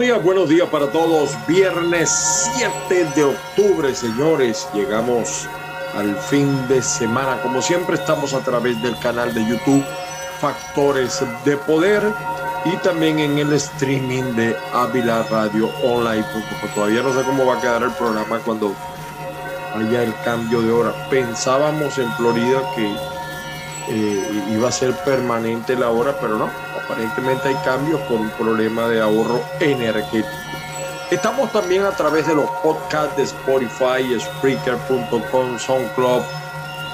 Días, buenos días para todos. Viernes 7 de octubre, señores. Llegamos al fin de semana. Como siempre, estamos a través del canal de YouTube Factores de Poder y también en el streaming de Ávila Radio Online. Todavía no sé cómo va a quedar el programa cuando haya el cambio de hora. Pensábamos en Florida que eh, iba a ser permanente la hora, pero no aparentemente hay cambios por un problema de ahorro energético. Estamos también a través de los podcasts de Spotify, Spreaker.com, SoundCloud,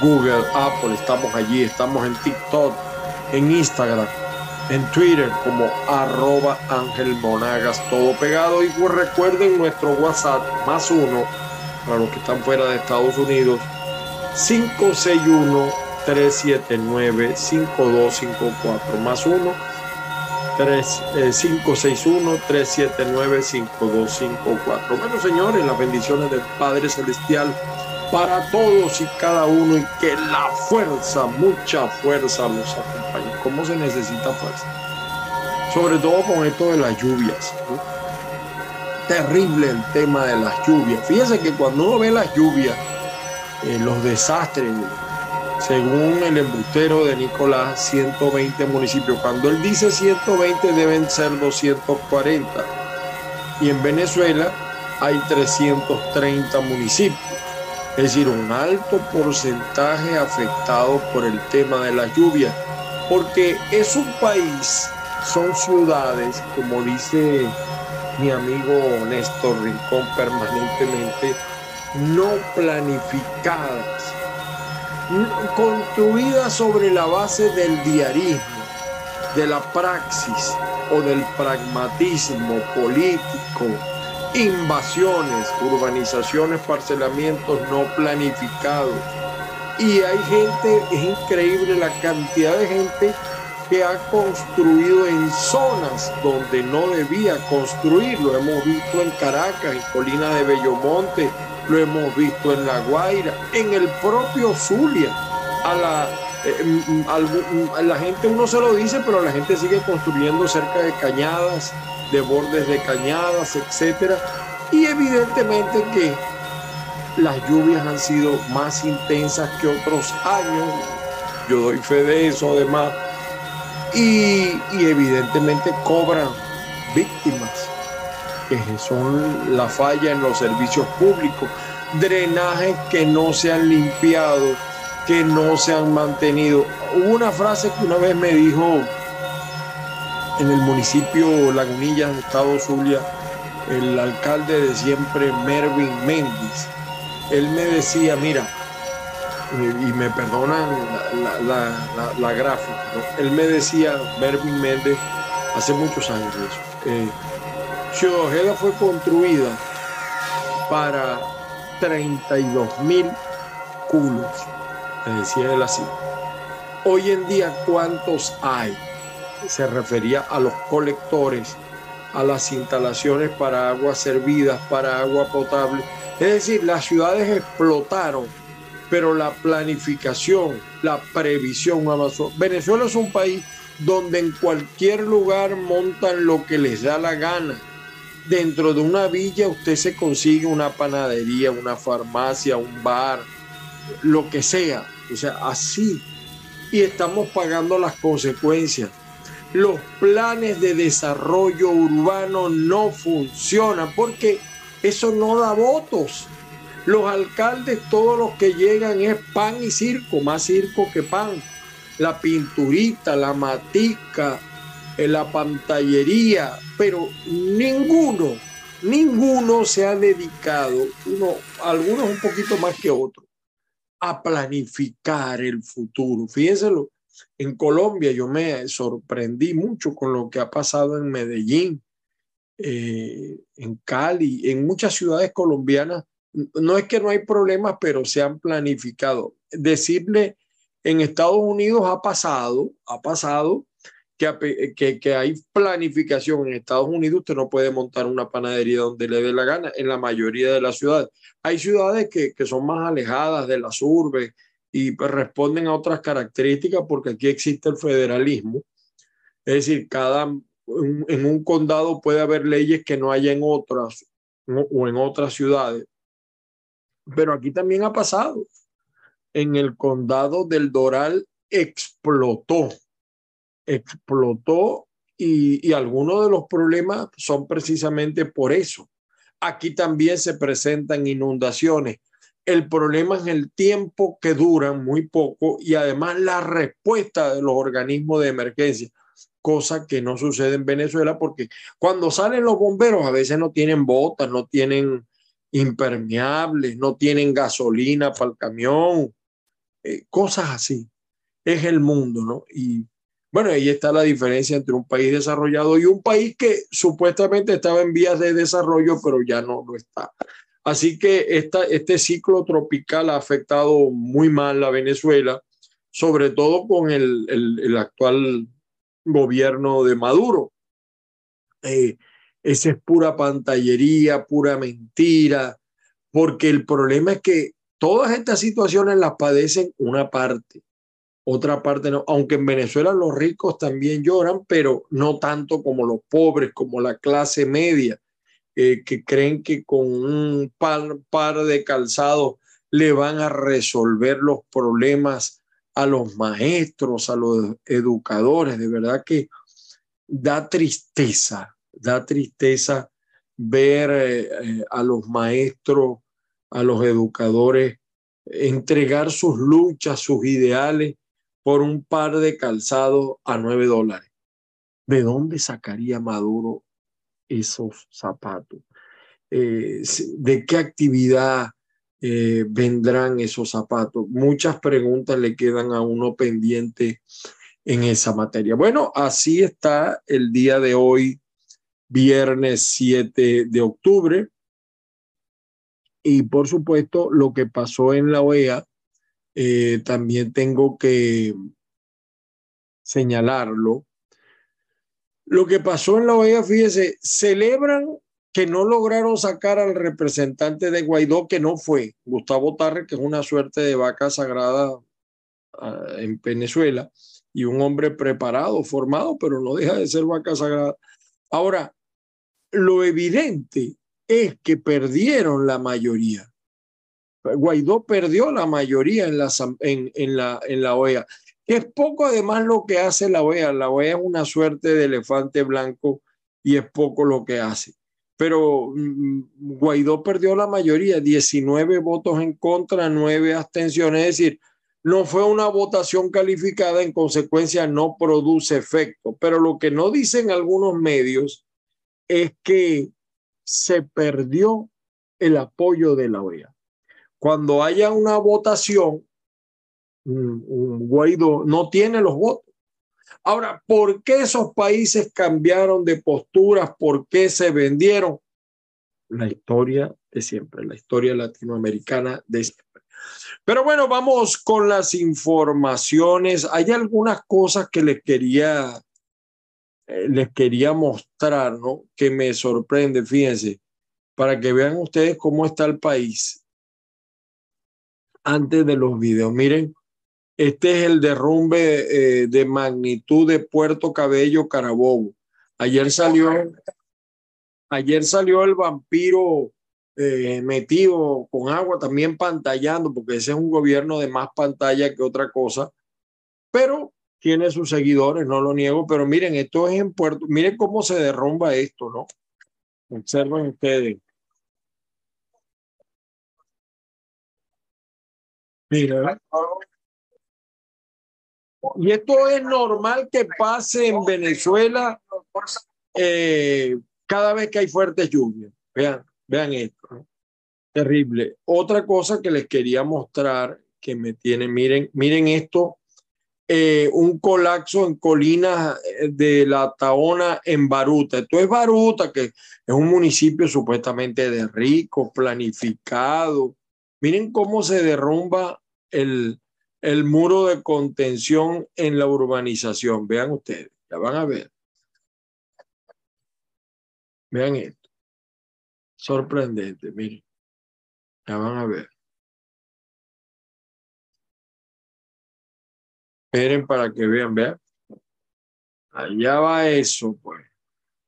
Google, Apple. Estamos allí, estamos en TikTok, en Instagram, en Twitter como arroba Ángel Monagas, todo pegado. Y pues recuerden nuestro WhatsApp más uno para los que están fuera de Estados Unidos, 561 379 5254 más uno 561-379-5254. Eh, bueno, señores, las bendiciones del Padre Celestial para todos y cada uno y que la fuerza, mucha fuerza los acompañe. ¿Cómo se necesita fuerza? Sobre todo con esto de las lluvias. Terrible el tema de las lluvias. Fíjense que cuando uno ve las lluvias, eh, los desastres, según el embustero de Nicolás, 120 municipios. Cuando él dice 120 deben ser 240. Y en Venezuela hay 330 municipios. Es decir, un alto porcentaje afectado por el tema de la lluvia. Porque es un país, son ciudades, como dice mi amigo Néstor Rincón permanentemente, no planificadas construida sobre la base del diarismo, de la praxis o del pragmatismo político, invasiones, urbanizaciones, parcelamientos no planificados. Y hay gente, es increíble la cantidad de gente que ha construido en zonas donde no debía construir. Lo hemos visto en Caracas, en Colina de Bellomonte, lo hemos visto en La Guaira, en el propio Zulia. A la, eh, mm, mm, a la gente uno se lo dice, pero la gente sigue construyendo cerca de cañadas, de bordes de cañadas, etc. Y evidentemente que las lluvias han sido más intensas que otros años. Yo doy fe de eso además. Y evidentemente cobran víctimas que son la falla en los servicios públicos, drenajes que no se han limpiado, que no se han mantenido. Hubo una frase que una vez me dijo en el municipio Lagunillas, Estado Zulia, el alcalde de siempre, Mervin Méndez. Él me decía, mira, y me perdonan la, gráfica, él me decía, Mervin Méndez, hace muchos años eso, eh, Ciudad fue construida para 32 mil culos, decía él así. Hoy en día, ¿cuántos hay? Se refería a los colectores, a las instalaciones para aguas servidas, para agua potable. Es decir, las ciudades explotaron, pero la planificación, la previsión, Venezuela es un país donde en cualquier lugar montan lo que les da la gana dentro de una villa usted se consigue una panadería, una farmacia, un bar, lo que sea. O sea, así. Y estamos pagando las consecuencias. Los planes de desarrollo urbano no funcionan porque eso no da votos. Los alcaldes, todos los que llegan es pan y circo, más circo que pan. La pinturita, la matica, en la pantallería, pero ninguno, ninguno se ha dedicado, uno, algunos un poquito más que otros, a planificar el futuro. Fíjense, en Colombia yo me sorprendí mucho con lo que ha pasado en Medellín, eh, en Cali, en muchas ciudades colombianas. No es que no hay problemas, pero se han planificado. Decirle, en Estados Unidos ha pasado, ha pasado que, que, hay planificación en Estados Unidos, usted no puede montar una panadería donde le dé la gana en la mayoría de las ciudades. Hay ciudades que, que son más alejadas de las urbes y pues, responden a otras características porque aquí existe el federalismo. Es decir, cada en un condado puede haber leyes que no haya en otras o en otras ciudades. Pero aquí también ha pasado. En el condado del Doral explotó, explotó y, algunos de los problemas son precisamente por eso. Aquí también se presentan inundaciones. El problema es el tiempo que duran muy poco y además la respuesta de los organismos de emergencia cosa que no sucede en Venezuela porque cuando salen los bomberos a veces no tienen botas, no tienen impermeables, no tienen gasolina para el camión, eh, cosas así. Es el mundo, ¿no? Y bueno, ahí está la diferencia entre un país desarrollado y un país que supuestamente estaba en vías de desarrollo, pero ya no lo está. Así que esta, este ciclo tropical ha afectado muy mal a Venezuela, sobre todo con el, el, actual gobierno de Maduro. Eh, esa es pura pantallería, pura mentira, porque el problema es que todas estas situaciones las padecen una parte, otra parte no. Aunque en Venezuela los ricos también lloran, pero no tanto como los pobres, como la clase media, eh, que creen que con un par, par de calzados le van a resolver los problemas a los maestros, a los educadores. De verdad que da tristeza, da tristeza ver eh, eh, a los maestros, a los educadores entregar sus luchas, sus ideales por un par de calzados a nueve dólares. ¿De dónde sacaría Maduro esos zapatos? Eh, ¿De qué actividad eh, vendrán esos zapatos? Muchas preguntas le quedan a uno pendiente en esa materia. Bueno, así está el día de hoy, viernes 7 de octubre. Y por supuesto, lo que pasó en la OEA, eh, también tengo que señalarlo. Lo que pasó en la OEA, fíjese, celebran que no lograron sacar al representante de Guaidó, que no fue Gustavo Tarre, que es una suerte de vaca sagrada ah, en Venezuela, y un hombre preparado, formado, pero no deja de ser vaca sagrada. Ahora, lo evidente es que perdieron la mayoría. Guaidó perdió la mayoría en la, en, la, en la OEA. Es poco además lo que hace la OEA. La OEA es una suerte de elefante blanco y es poco lo que hace pero mm, Guaidó perdió la mayoría, 19 votos en contra, 9 abstenciones, es decir, no fue una votación calificada, en consecuencia no produce efecto. Pero lo que no dicen algunos medios es que se perdió el apoyo de la OEA. Cuando haya una votación, Guaidó no tiene los votos. Ahora, ¿por qué esos países cambiaron de posturas? ¿Por qué se vendieron? La historia de siempre, la historia latinoamericana de siempre. Pero bueno, vamos con las informaciones. Hay algunas cosas que les quería, eh, les quería mostrar, ¿no? Que me sorprende, fíjense, para que vean ustedes cómo está el país antes de los videos. Miren, este es el derrumbe eh, de magnitud de Puerto Cabello, Carabobo. Ayer salió, ayer salió el vampiro eh, metido con agua, también pantallando, porque ese es un gobierno de más pantalla que otra cosa, pero tiene sus seguidores, no lo niego, pero miren, esto es en Puerto, miren cómo se derrumba esto, ¿no? Observen ustedes. Mira. Y esto es normal que pase en Venezuela eh, cada vez que hay fuertes lluvias. Vean, vean esto. Terrible. Otra cosa que les quería mostrar que me tiene, miren, miren esto, eh, un colapso en colinas eh, de la Taona en Baruta. Esto es Baruta, que es un municipio supuestamente de rico, planificado. Miren cómo se derrumba el, el muro de contención en la urbanización. Vean ustedes, ya van a ver. Vean esto. Sorprendente, miren. Ya van a ver. Esperen para que vean, vean. Allá va eso, pues.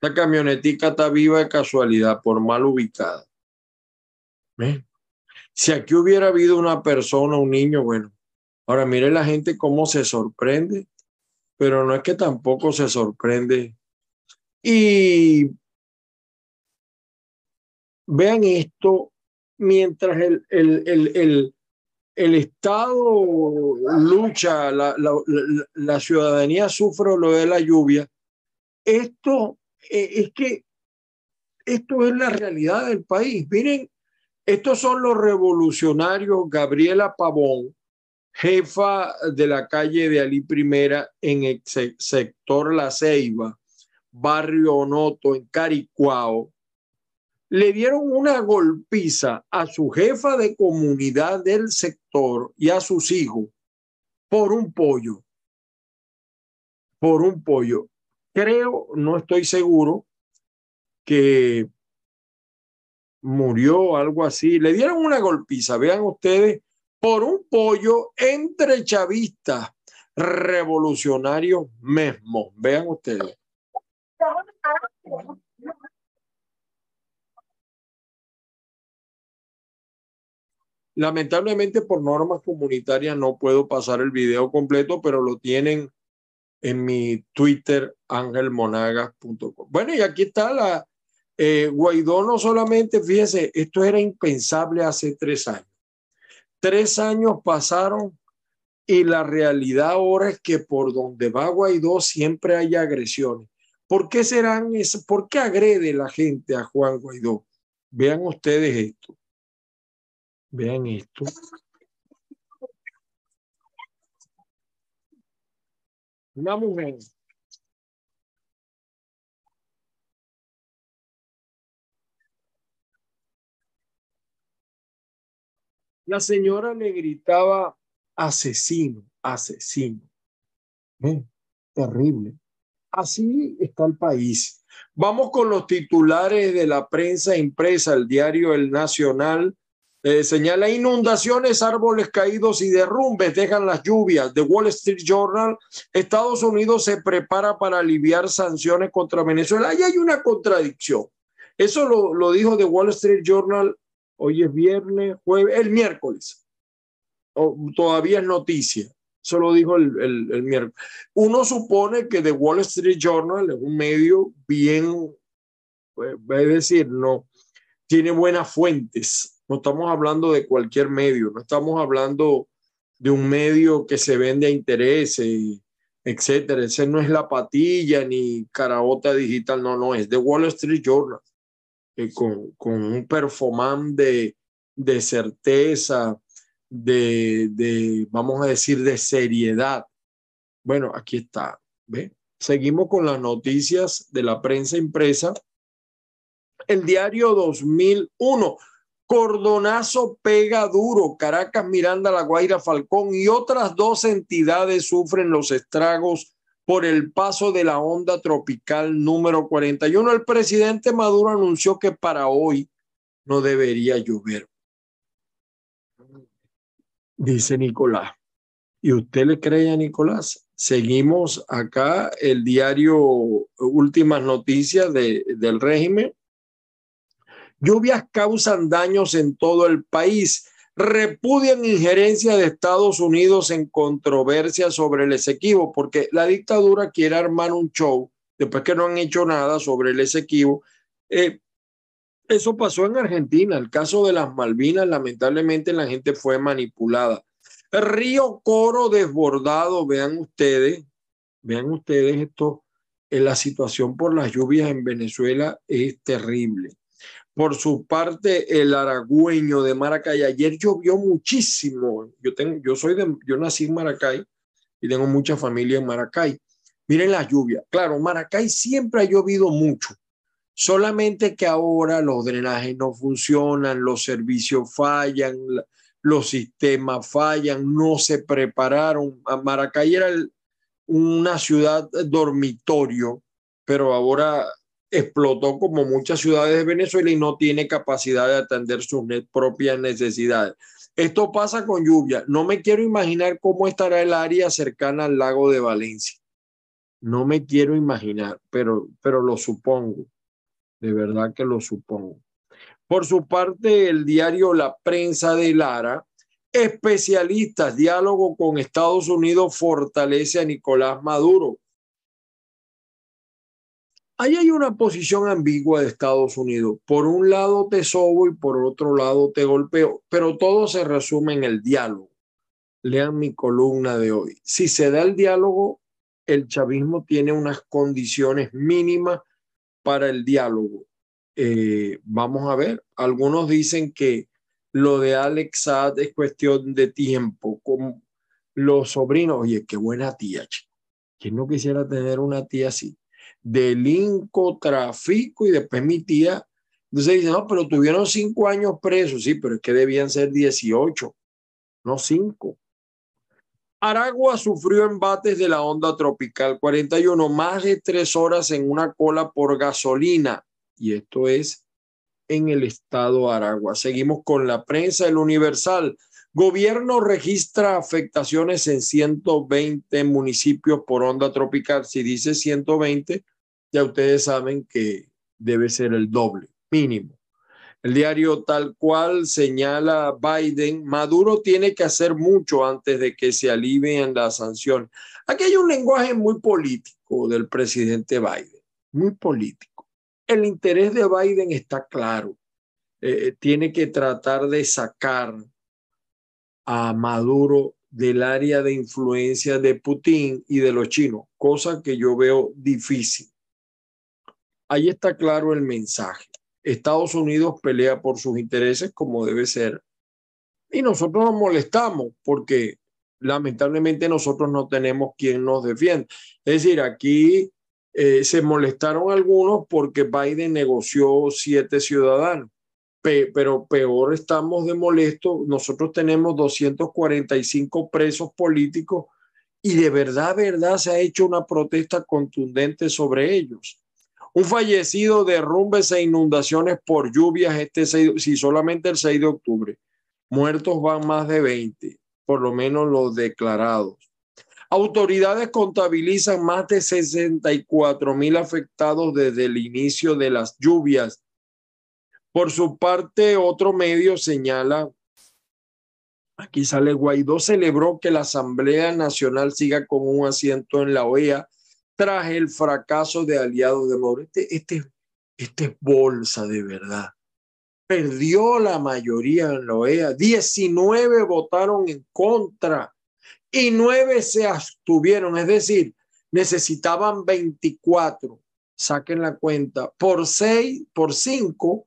Esta camionetica está viva de casualidad, por mal ubicada. Si aquí hubiera habido una persona, un niño, bueno, ahora mire la gente cómo se sorprende, pero no es que tampoco se sorprende. Y vean esto, mientras el, el, el, el Estado lucha, la, la, la, ciudadanía sufre lo de la lluvia, esto eh, es que esto es la realidad del país. Miren, estos son los revolucionarios Gabriela Pavón, jefa de la calle de Ali Primera en el sector La Ceiba, barrio Onoto, en Caricuao, le dieron una golpiza a su jefa de comunidad del sector y a sus hijos por un pollo. Por un pollo. Creo, no estoy seguro, que murió algo así. Le dieron una golpiza, vean ustedes, por un pollo entre chavistas revolucionarios mismos. Vean ustedes. Lamentablemente por normas comunitarias no puedo pasar el video completo, pero lo tienen en mi Twitter angelmonagas.com. Bueno, y aquí está la eh, Guaidó no solamente, fíjese, esto era impensable hace tres años. Tres años pasaron y la realidad ahora es que por donde va Guaidó siempre hay agresiones. ¿Por qué serán eso? ¿Por qué agrede la gente a Juan Guaidó? Vean ustedes esto. Vean esto. Una mujer. La señora le gritaba asesino, asesino. Terrible. Así está el país. Vamos con los titulares de la prensa impresa, el diario El Nacional eh, señala inundaciones, árboles caídos y derrumbes dejan las lluvias. The Wall Street Journal, Estados Unidos se prepara para aliviar sanciones contra Venezuela. Ahí hay una contradicción. Eso lo, lo dijo The Wall Street Journal, hoy es viernes, jueves, el miércoles. todavía es noticia. Eso lo dijo el, el, miércoles. Uno supone que The Wall Street Journal es un medio bien, pues, es decir, no, tiene buenas fuentes no estamos hablando de cualquier medio, no estamos hablando de un medio que se vende a intereses, etcétera. Ese no es la patilla ni caraota digital, no, no, es de Wall Street Journal, eh, con, un performance de, de certeza, de, de, vamos a decir, de seriedad. Bueno, aquí está. ¿ve? Seguimos con las noticias de la prensa impresa. El diario 2001 Cordonazo pega duro. Caracas, Miranda, La Guaira, Falcón y otras dos entidades sufren los estragos por el paso de la onda tropical número 41. El presidente Maduro anunció que para hoy no debería llover. Dice Nicolás. ¿Y usted le cree a Nicolás? Seguimos acá el diario Últimas Noticias de, del régimen Lluvias causan daños en todo el país. Repudian injerencia de Estados Unidos en controversia sobre el Esequibo, porque la dictadura quiere armar un show después que no han hecho nada sobre el Esequibo. Eh, eso pasó en Argentina. El caso de las Malvinas, lamentablemente, la gente fue manipulada. río Coro desbordado, vean ustedes, vean ustedes esto, en la situación por las lluvias en Venezuela es terrible. Por su parte, el aragüeño de Maracay, ayer llovió muchísimo. Yo, tengo, yo, soy de, yo nací en Maracay y tengo mucha familia en Maracay. Miren la lluvia. Claro, Maracay siempre ha llovido mucho, solamente que ahora los drenajes no funcionan, los servicios fallan, los sistemas fallan, no se prepararon. Maracay era una ciudad dormitorio, pero ahora explotó como muchas ciudades de Venezuela y no tiene capacidad de atender sus propias necesidades. Esto pasa con lluvia. No me quiero imaginar cómo estará el área cercana al lago de Valencia. No me quiero imaginar, pero, pero lo supongo. De verdad que lo supongo. Por su parte, el diario La Prensa de Lara, especialistas, diálogo con Estados Unidos fortalece a Nicolás Maduro. Ahí hay una posición ambigua de Estados Unidos. Por un lado te sobo y por otro lado te golpeo, pero todo se resume en el diálogo. Lean mi columna de hoy. Si se da el diálogo, el chavismo tiene unas condiciones mínimas para el diálogo. Eh, vamos a ver, algunos dicen que lo de Alex Saad es cuestión de tiempo, con los sobrinos, oye, qué buena tía, chico. ¿Quién no quisiera tener una tía así? Delinco, trafico y después mi tía. Entonces dice, no, pero tuvieron cinco años presos, sí, pero es que debían ser 18, no cinco. Aragua sufrió embates de la onda tropical 41, más de tres horas en una cola por gasolina. Y esto es en el estado Aragua. Seguimos con la prensa, el Universal. Gobierno registra afectaciones en 120 municipios por onda tropical. Si dice 120, ya ustedes saben que debe ser el doble, mínimo. El diario tal cual señala Biden, Maduro tiene que hacer mucho antes de que se alivien las sanciones. Aquí hay un lenguaje muy político del presidente Biden, muy político. El interés de Biden está claro. Eh, tiene que tratar de sacar a Maduro del área de influencia de Putin y de los chinos, cosa que yo veo difícil. Ahí está claro el mensaje. Estados Unidos pelea por sus intereses como debe ser y nosotros nos molestamos porque lamentablemente nosotros no tenemos quien nos defienda. Es decir, aquí eh, se molestaron algunos porque Biden negoció siete ciudadanos pero peor estamos de molesto. Nosotros tenemos 245 presos políticos y de verdad, verdad, se ha hecho una protesta contundente sobre ellos. Un fallecido, derrumbes e inundaciones por lluvias este 6, si solamente el 6 de octubre. Muertos van más de 20, por lo menos los declarados. Autoridades contabilizan más de 64 mil afectados desde el inicio de las lluvias por su parte, otro medio señala, aquí sale Guaidó celebró que la Asamblea Nacional siga con un asiento en la OEA tras el fracaso de aliados de Maduro. Este, este, este es bolsa de verdad. Perdió la mayoría en la OEA. 19 votaron en contra y 9 se abstuvieron. Es decir, necesitaban 24. Saquen la cuenta. Por 6, por 5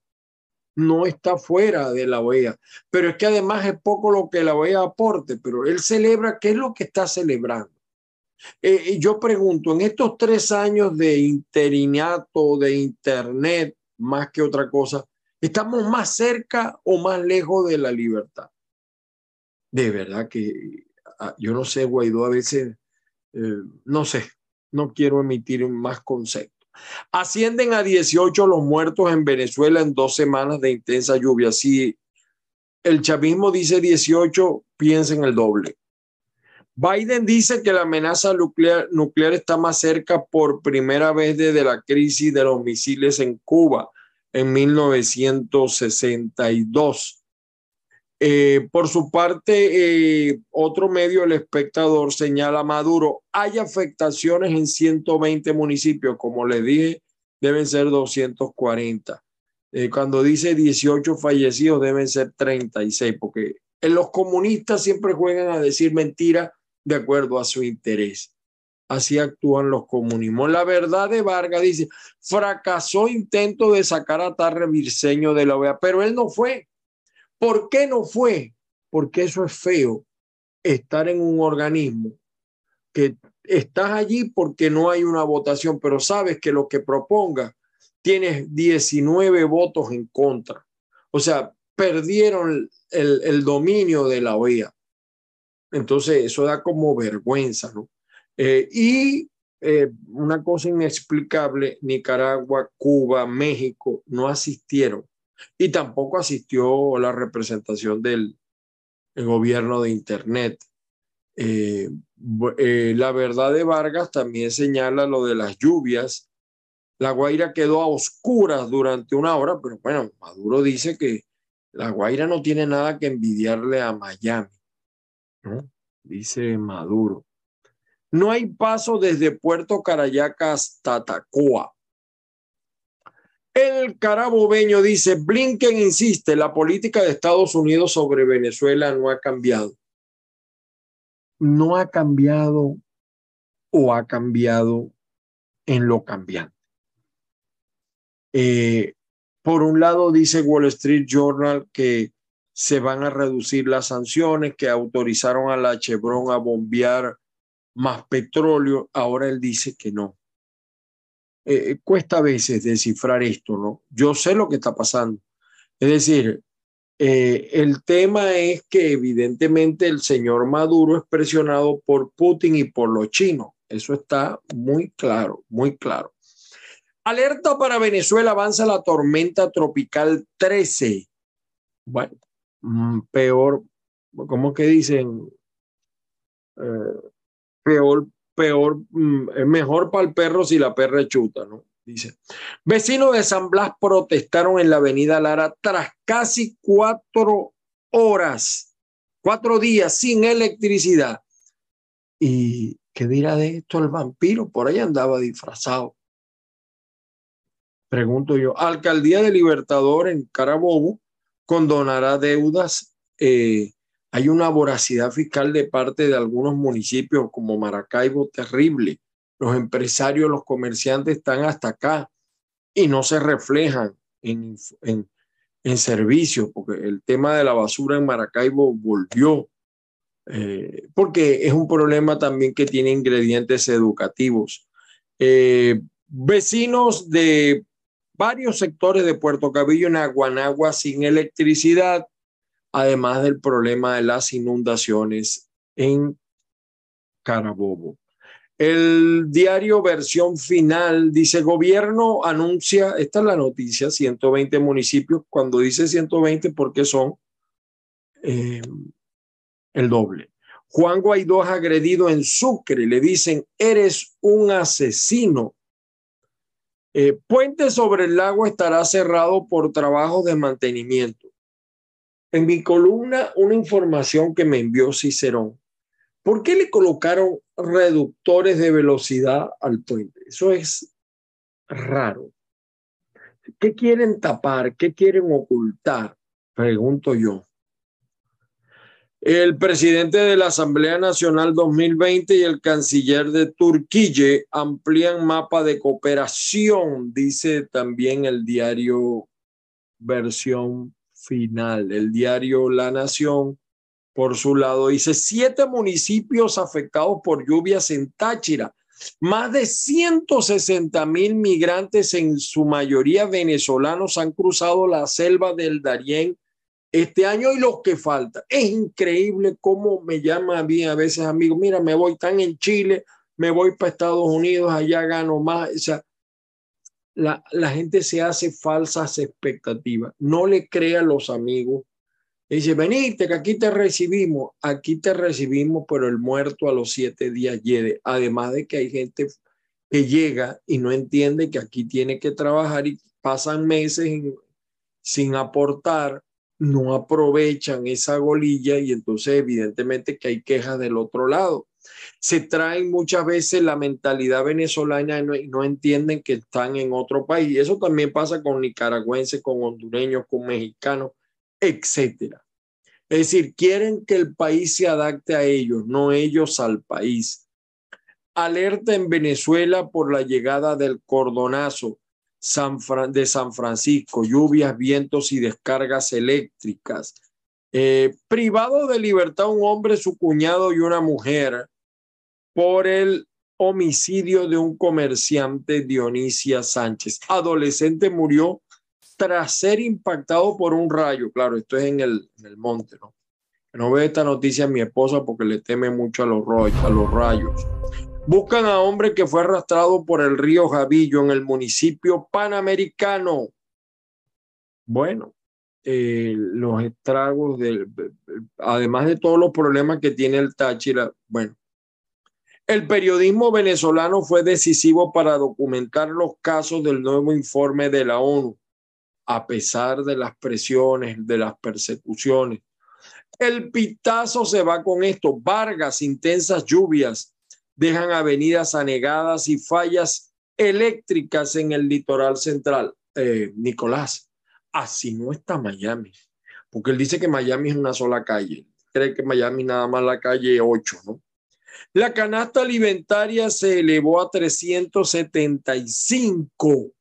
no está fuera de la OEA. Pero es que además es poco lo que la OEA aporte, pero él celebra, ¿qué es lo que está celebrando? Eh, yo pregunto, en estos tres años de interinato, de Internet, más que otra cosa, ¿estamos más cerca o más lejos de la libertad? De verdad que ah, yo no sé, Guaidó, a veces, eh, no sé, no quiero emitir más conceptos. Ascienden a 18 los muertos en Venezuela en dos semanas de intensa lluvia. Si el chavismo dice 18, piensen el doble. Biden dice que la amenaza nuclear, nuclear está más cerca por primera vez desde la crisis de los misiles en Cuba en 1962. Eh, por su parte, eh, otro medio, El Espectador, señala Maduro, hay afectaciones en 120 municipios, como les dije, deben ser 240. Eh, cuando dice 18 fallecidos, deben ser 36, porque los comunistas siempre juegan a decir mentiras de acuerdo a su interés. Así actúan los comunismos. La verdad de Vargas dice, fracasó intento de sacar a Tarre Virseño de la OEA, pero él no fue ¿Por qué no fue? Porque eso es feo, estar en un organismo que estás allí porque no hay una votación, pero sabes que lo que proponga tienes 19 votos en contra. O sea, perdieron el, dominio de la OEA. Entonces, eso da como vergüenza, ¿no? Eh, y eh, una cosa inexplicable, Nicaragua, Cuba, México no asistieron y tampoco asistió la representación del gobierno de Internet. Eh, la verdad de Vargas también señala lo de las lluvias. La Guaira quedó a oscuras durante una hora, pero bueno, Maduro dice que la Guaira no tiene nada que envidiarle a Miami, Dice Maduro. No hay paso desde Puerto Carayaca hasta Tacoa. El carabobeño dice, Blinken insiste, la política de Estados Unidos sobre Venezuela no ha cambiado. No ha cambiado o ha cambiado en lo cambiante. Eh, por un lado, dice Wall Street Journal que se van a reducir las sanciones, que autorizaron a la Chevron a bombear más petróleo. Ahora él dice que no. Eh, cuesta a veces descifrar esto, ¿no? Yo sé lo que está pasando. Es decir, eh, el tema es que evidentemente el señor Maduro es presionado por Putin y por los chinos. Eso está muy claro, muy claro. Alerta para Venezuela, avanza la tormenta tropical 13. Bueno, peor, ¿cómo que dicen? Eh, peor, peor, mm, es mejor para el perro si la perra chuta, ¿no? Dice. Vecinos de San Blas protestaron en la avenida Lara tras casi cuatro horas, cuatro días sin electricidad. ¿Y qué dirá de esto el vampiro? Por ahí andaba disfrazado. Pregunto yo, Alcaldía de Libertador en Carabobo condonará deudas. Eh, hay una voracidad fiscal de parte de algunos municipios como Maracaibo terrible. Los empresarios, los comerciantes están hasta acá y no se reflejan en, en, servicios, porque el tema de la basura en Maracaibo volvió, eh, porque es un problema también que tiene ingredientes educativos. Eh, vecinos de varios sectores de Puerto Cabello en Aguanagua sin electricidad, además del problema de las inundaciones en Carabobo. El diario versión final dice, gobierno anuncia, esta es la noticia, 120 municipios, cuando dice 120 porque son eh, el doble. Juan Guaidó es agredido en Sucre, le dicen, eres un asesino. Eh, puente sobre el lago estará cerrado por trabajo de mantenimiento. En mi columna, una información que me envió Cicerón. ¿Por qué le colocaron reductores de velocidad al puente? Eso es raro. ¿Qué quieren tapar? ¿Qué quieren ocultar? Pregunto yo. El presidente de la Asamblea Nacional 2020 y el canciller de Turquía amplían mapa de cooperación, dice también el diario versión final. El diario La Nación, por su lado, dice siete municipios afectados por lluvias en Táchira. Más de 160 mil migrantes, en su mayoría venezolanos, han cruzado la selva del Darién este año y los que faltan. Es increíble cómo me llama a mí a veces amigos, mira, me voy tan en Chile, me voy para Estados Unidos, allá gano más. O sea, la, la gente se hace falsas expectativas. No le crea a los amigos. Dice, venite, que aquí te recibimos. Aquí te recibimos, pero el muerto a los siete días llegue. Además de que hay gente que llega y no entiende que aquí tiene que trabajar y pasan meses sin aportar no aprovechan esa golilla y entonces evidentemente que hay quejas del otro lado. Se traen muchas veces la mentalidad venezolana y no, entienden que están en otro país. Eso también pasa con nicaragüenses, con hondureños, con mexicanos, etcétera. Es decir, quieren que el país se adapte a ellos, no ellos al país. Alerta en Venezuela por la llegada del cordonazo de San Francisco, lluvias, vientos y descargas eléctricas. Eh, privado de libertad un hombre, su cuñado y una mujer por el homicidio de un comerciante Dionisia Sánchez. Adolescente murió tras ser impactado por un rayo. Claro, esto es en el, en el monte, ¿no? No ve esta noticia a mi esposa porque le teme mucho a los, a los rayos. Buscan a hombre que fue arrastrado por el río Javillo en el municipio panamericano. Bueno, eh, los estragos, del, además de todos los problemas que tiene el Táchira, bueno, El periodismo venezolano fue decisivo para documentar los casos del nuevo informe de la ONU, a pesar de las presiones, de las persecuciones. El pitazo se va con esto. Vargas, intensas lluvias, dejan avenidas anegadas y fallas eléctricas en el litoral central. Eh, Nicolás, así no está Miami, porque él dice que Miami es una sola calle. Cree que Miami nada más la calle 8, ¿no? La canasta alimentaria se elevó a 375.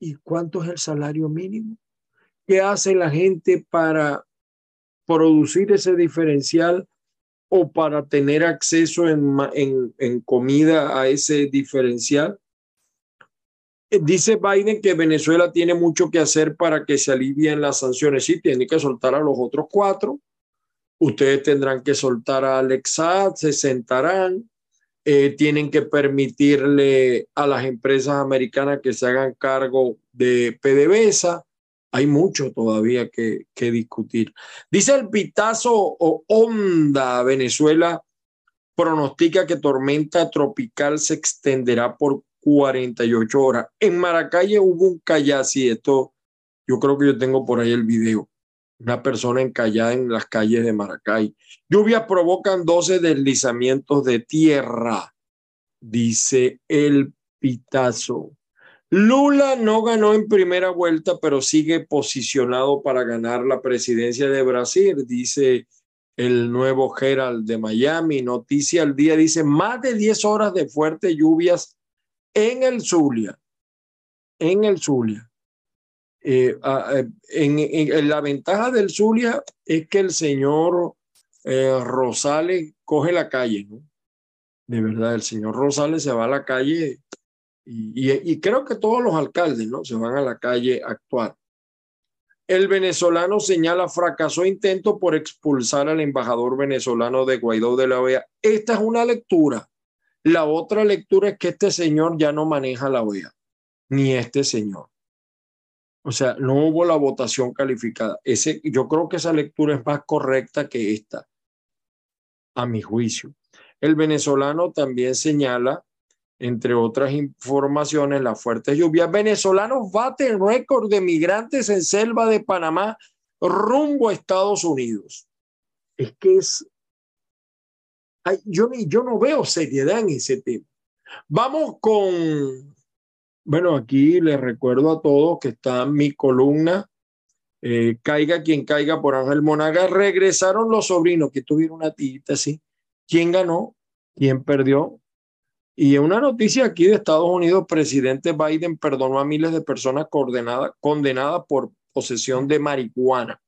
¿Y cuánto es el salario mínimo? ¿Qué hace la gente para producir ese diferencial o para tener acceso en, en, comida a ese diferencial? Dice Biden que Venezuela tiene mucho que hacer para que se alivien las sanciones. Sí, tiene que soltar a los otros cuatro. Ustedes tendrán que soltar a Alexa, se sentarán. Eh, tienen que permitirle a las empresas americanas que se hagan cargo de PDVSA. Hay mucho todavía que, discutir. Dice el pitazo o onda Venezuela pronostica que tormenta tropical se extenderá por 48 horas. En Maracay hubo un callazzi, esto yo creo que yo tengo por ahí el video. Una persona encallada en las calles de Maracay. Lluvias provocan 12 deslizamientos de tierra, dice el pitazo. Lula no ganó en primera vuelta, pero sigue posicionado para ganar la presidencia de Brasil, dice el nuevo Herald de Miami. Noticia al día dice más de 10 horas de fuertes lluvias en el Zulia, en el Zulia. Eh, eh, en, la ventaja del Zulia es que el señor eh, Rosales coge la calle, ¿no? De verdad, el señor Rosales se va a la calle y, creo que todos los alcaldes, ¿no? Se van a la calle a actuar. El venezolano señala fracasó intento por expulsar al embajador venezolano de Guaidó de la OEA. Esta es una lectura la otra lectura es que este señor ya no maneja la OEA, ni este señor. O sea, no hubo la votación calificada. Ese, yo creo que esa lectura es más correcta que esta, a mi juicio. El venezolano también señala, entre otras informaciones, las fuertes lluvias. Venezolanos baten récord de migrantes en selva de Panamá rumbo a Estados Unidos. Es que es yo, yo no veo seriedad en ese tema. Vamos con, bueno, aquí les recuerdo a todos que está mi columna, eh, Caiga quien caiga por Ángel Monaga, regresaron los sobrinos que tuvieron una tita así. ¿Quién ganó? ¿Quién perdió? Y una noticia aquí de Estados Unidos, presidente Biden perdonó a miles de personas condenadas por posesión de marihuana.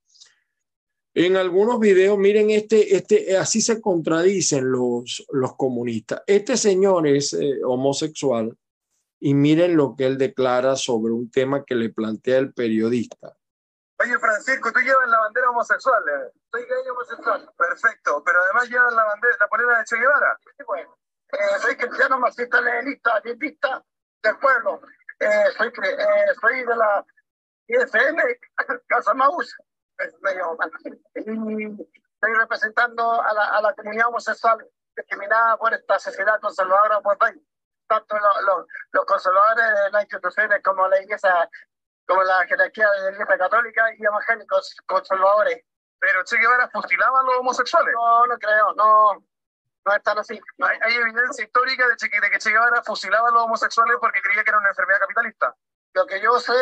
En algunos videos, miren, este, este, así se contradicen los, los comunistas. Este señor es eh, homosexual y miren lo que él declara sobre un tema que le plantea el periodista. Oye, Francisco, tú llevas la bandera homosexual. Eh. Soy gay homosexual. Perfecto, pero además llevas la bandera, la polera de Che Guevara. Bueno. Eh, soy cristiano marxista leninista, dietista del pueblo. Eh, soy, eh, soy de la IFM, Casa Maus estoy representando a la, a la comunidad homosexual discriminada por esta sociedad conservadora por país. Tanto los, los, conservadores de las instituciones como la iglesia, como la jerarquía de la iglesia católica y evangélicos conservadores. Pero Che Guevara fusilaba a los homosexuales. No, no creo, no. No es tan así. Hay, evidencia histórica de, que Che Guevara fusilaba a los homosexuales porque creía que era una enfermedad capitalista. Lo que yo sé,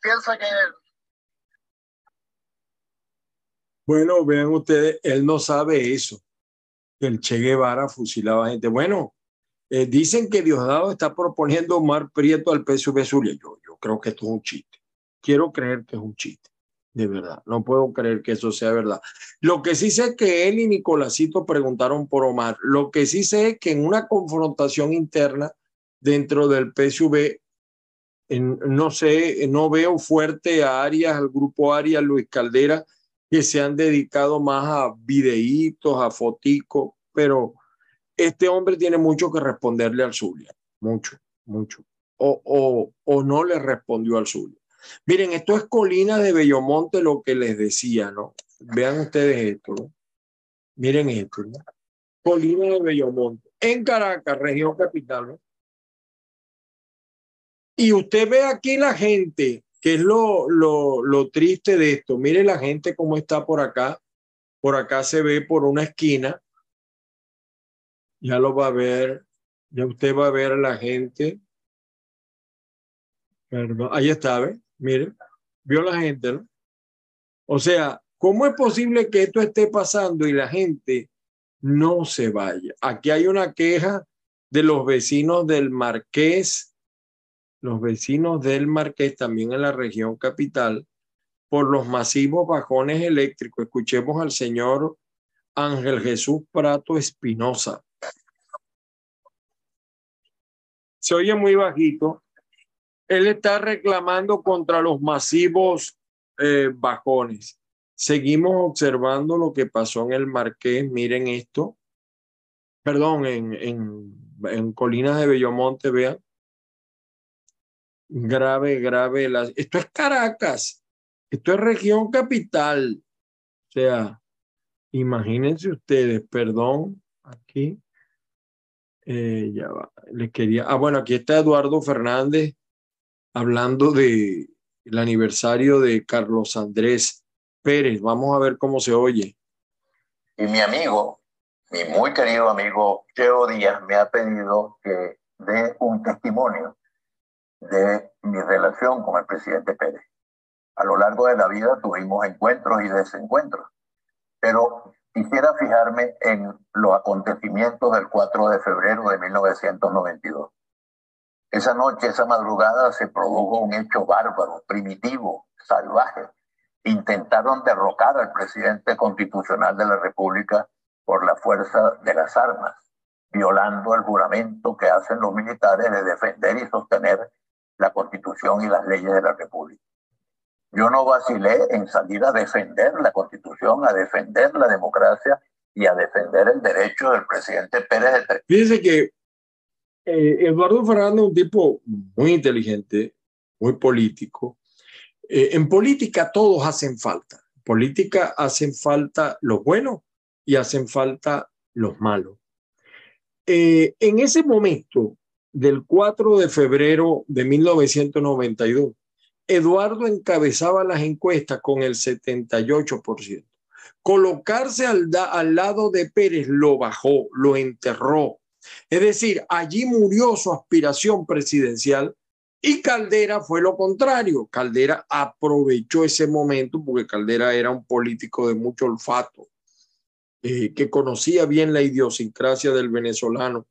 pienso que Bueno, vean ustedes, él no sabe eso, el Che Guevara fusilaba gente. Bueno, eh, dicen que Diosdado está proponiendo Omar Prieto al PSV Zulia. Yo, yo creo que esto es un chiste. Quiero creer que es un chiste, de verdad. No puedo creer que eso sea verdad. Lo que sí sé es que él y Nicolásito preguntaron por Omar. Lo que sí sé es que en una confrontación interna dentro del PSV, no sé, no veo fuerte a Arias, al grupo Arias, Luis Caldera, que se han dedicado más a videitos, a foticos, pero este hombre tiene mucho que responderle al Zulia, mucho, mucho. O, o, o no le respondió al Zulia. Miren, esto es colina de Bellomonte, lo que les decía, ¿no? Vean ustedes esto, ¿no? Miren esto, ¿no? Colina de Bellomonte, en Caracas, región capital. Y usted ve aquí la gente, que es lo, lo, lo triste de esto. Mire la gente cómo está por acá. Por acá se ve por una esquina. Ya lo va a ver. Ya usted va a ver a la gente. Perdón. Ahí está, ¿ve? Mire. Vio la gente, ¿no? O sea, ¿cómo es posible que esto esté pasando y la gente no se vaya? Aquí hay una queja de los vecinos del Marqués, los vecinos del Marqués también en la región capital, por los masivos bajones eléctricos. Escuchemos al señor Ángel Jesús Prato Espinosa. Se oye muy bajito. Él está reclamando contra los masivos eh, bajones. Seguimos observando lo que pasó en el Marqués. Miren esto. Perdón, en, en, en Colinas de Bellomonte, vean. Grave, grave. Esto es Caracas. Esto es región capital. O sea, imagínense ustedes, perdón, aquí. Eh, ya va, les quería. Ah, bueno, aquí está Eduardo Fernández hablando de el aniversario de Carlos Andrés Pérez. Vamos a ver cómo se oye. Y mi amigo, mi muy querido amigo Cheo Díaz, me ha pedido que dé un testimonio de mi relación con el presidente Pérez. A lo largo de la vida tuvimos encuentros y desencuentros, pero quisiera fijarme en los acontecimientos del 4 de febrero de 1992. Esa noche, esa madrugada, se produjo un hecho bárbaro, primitivo, salvaje. Intentaron derrocar al presidente constitucional de la República por la fuerza de las armas, violando el juramento que hacen los militares de defender y sostener la constitución y las leyes de la República. Yo no vacilé en salir a defender la constitución, a defender la democracia y a defender el derecho del presidente Pérez de Fíjense que eh, Eduardo Fernández es un tipo muy inteligente, muy político. Eh, en política todos hacen falta. En política hacen falta los buenos y hacen falta los malos. Eh, en ese momento, del 4 de febrero de 1992, Eduardo encabezaba las encuestas con el 78%. Colocarse al, al, lado de Pérez lo bajó, lo enterró. Es decir, allí murió su aspiración presidencial y Caldera fue lo contrario. Caldera aprovechó ese momento porque Caldera era un político de mucho olfato, eh, que conocía bien la idiosincrasia del venezolano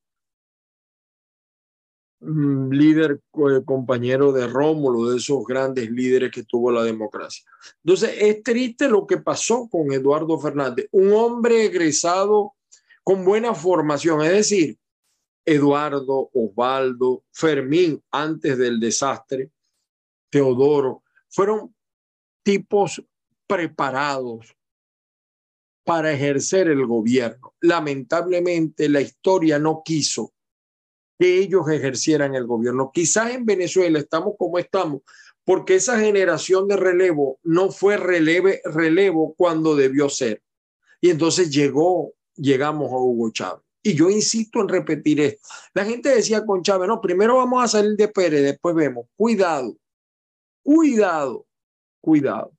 Mm, líder eh, compañero de Rómulo, de esos grandes líderes que tuvo la democracia. Entonces, es triste lo que pasó con Eduardo Fernández, un hombre egresado con buena formación, es decir, Eduardo, Osvaldo, Fermín, antes del desastre, Teodoro, fueron tipos preparados para ejercer el gobierno. Lamentablemente, la historia no quiso que ellos ejercieran el gobierno. Quizás en Venezuela estamos como estamos, porque esa generación de relevo no fue releve, relevo cuando debió ser. Y entonces llegó, llegamos a Hugo Chávez. Y yo insisto en repetir esto. La gente decía con Chávez, no, primero vamos a salir de Pérez, después vemos. Cuidado, cuidado, cuidado.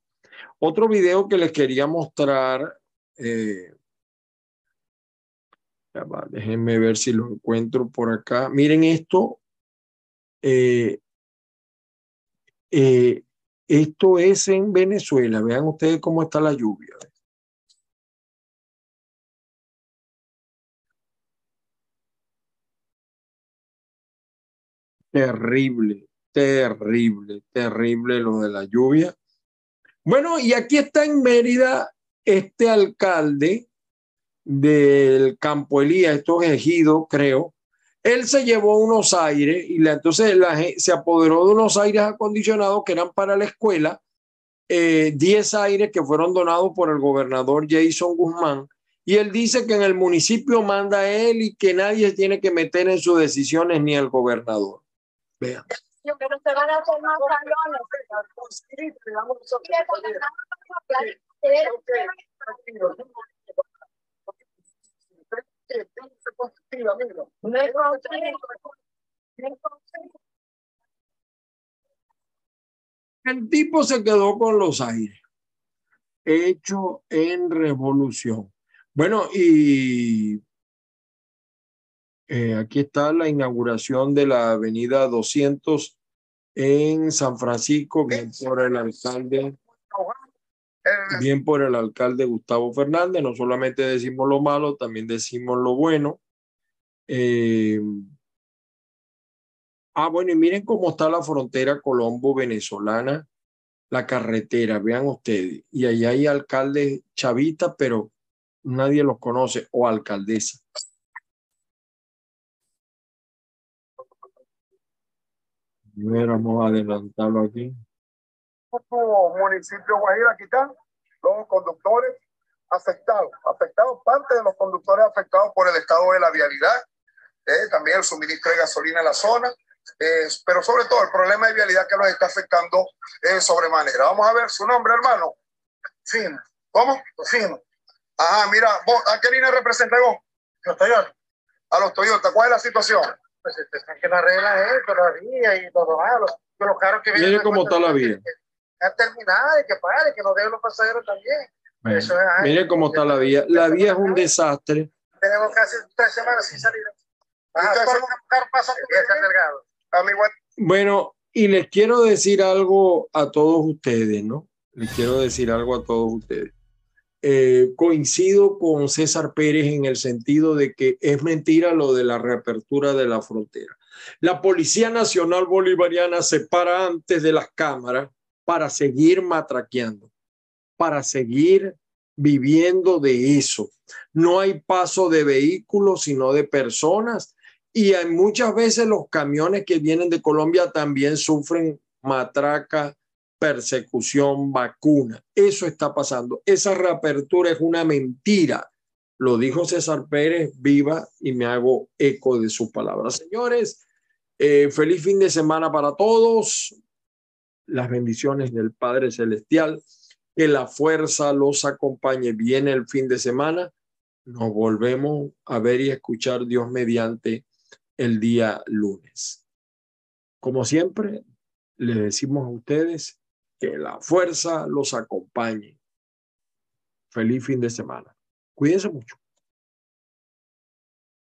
Otro video que les quería mostrar, eh, déjenme ver si lo encuentro por acá. Miren esto. Eh, eh, esto es en Venezuela. Vean ustedes cómo está la lluvia. Terrible, terrible, terrible lo de la lluvia. Bueno, y aquí está en Mérida este alcalde del Campo Elías, esto es ejido, creo, él se llevó unos aires y la, entonces se apoderó de unos aires acondicionados que eran para la escuela, 10 eh, aires que fueron donados por el gobernador Jason Guzmán. Y él dice que en el municipio manda él y que nadie tiene que meter en sus decisiones ni el gobernador. Vean. El tipo se quedó con los aires, hecho en revolución. Bueno, y eh, aquí está la inauguración de la avenida 200 en San Francisco, bien por el alcalde, bien por el alcalde Gustavo Fernández. No solamente decimos lo malo, también decimos lo bueno. Eh, ah, bueno, y miren cómo está la frontera colombo-venezolana, la carretera, vean ustedes. Y ahí hay alcaldes chavitas, pero nadie los conoce, o alcaldesa. Vamos a adelantarlo aquí. Municipio Guajira, aquí están los conductores afectados, afectados, parte de los conductores afectados por el estado de la vialidad, eh, también el suministro de gasolina en la zona, eh, pero sobre todo el problema de vialidad que los está afectando en sobremanera. Vamos a ver su nombre, hermano. Fino. ¿Cómo? Fino. Ajá, mira, ¿a qué línea representa vos? Los Toyota. A los Toyota. ¿Cuál es la situación? Pues este, que la regla es todavía y todo malo. Que los carros que vienen. Mire cómo está la vía. Ya terminada y que pare, que nos dejen los pasajeros también. mire cómo está la vía. La vía es un desastre. Tenemos casi tres semanas sin salir. Bueno, y les quiero decir algo a todos ustedes, ¿no? Les quiero decir algo a todos ustedes. Eh, coincido con César Pérez en el sentido de que es mentira lo de la reapertura de la frontera. La Policía Nacional Bolivariana se para antes de las cámaras para seguir matraqueando, para seguir viviendo de eso. No hay paso de vehículos, sino de personas. Y hay muchas veces los camiones que vienen de Colombia también sufren matraca persecución, vacuna. Eso está pasando. Esa reapertura es una mentira. Lo dijo César Pérez, viva y me hago eco de sus palabras. Señores, eh, feliz fin de semana para todos. Las bendiciones del Padre Celestial. Que la fuerza los acompañe. Viene el fin de semana. Nos volvemos a ver y escuchar Dios mediante el día lunes. Como siempre, le decimos a ustedes, que la fuerza los acompañe. Feliz fin de semana. Cuídense mucho.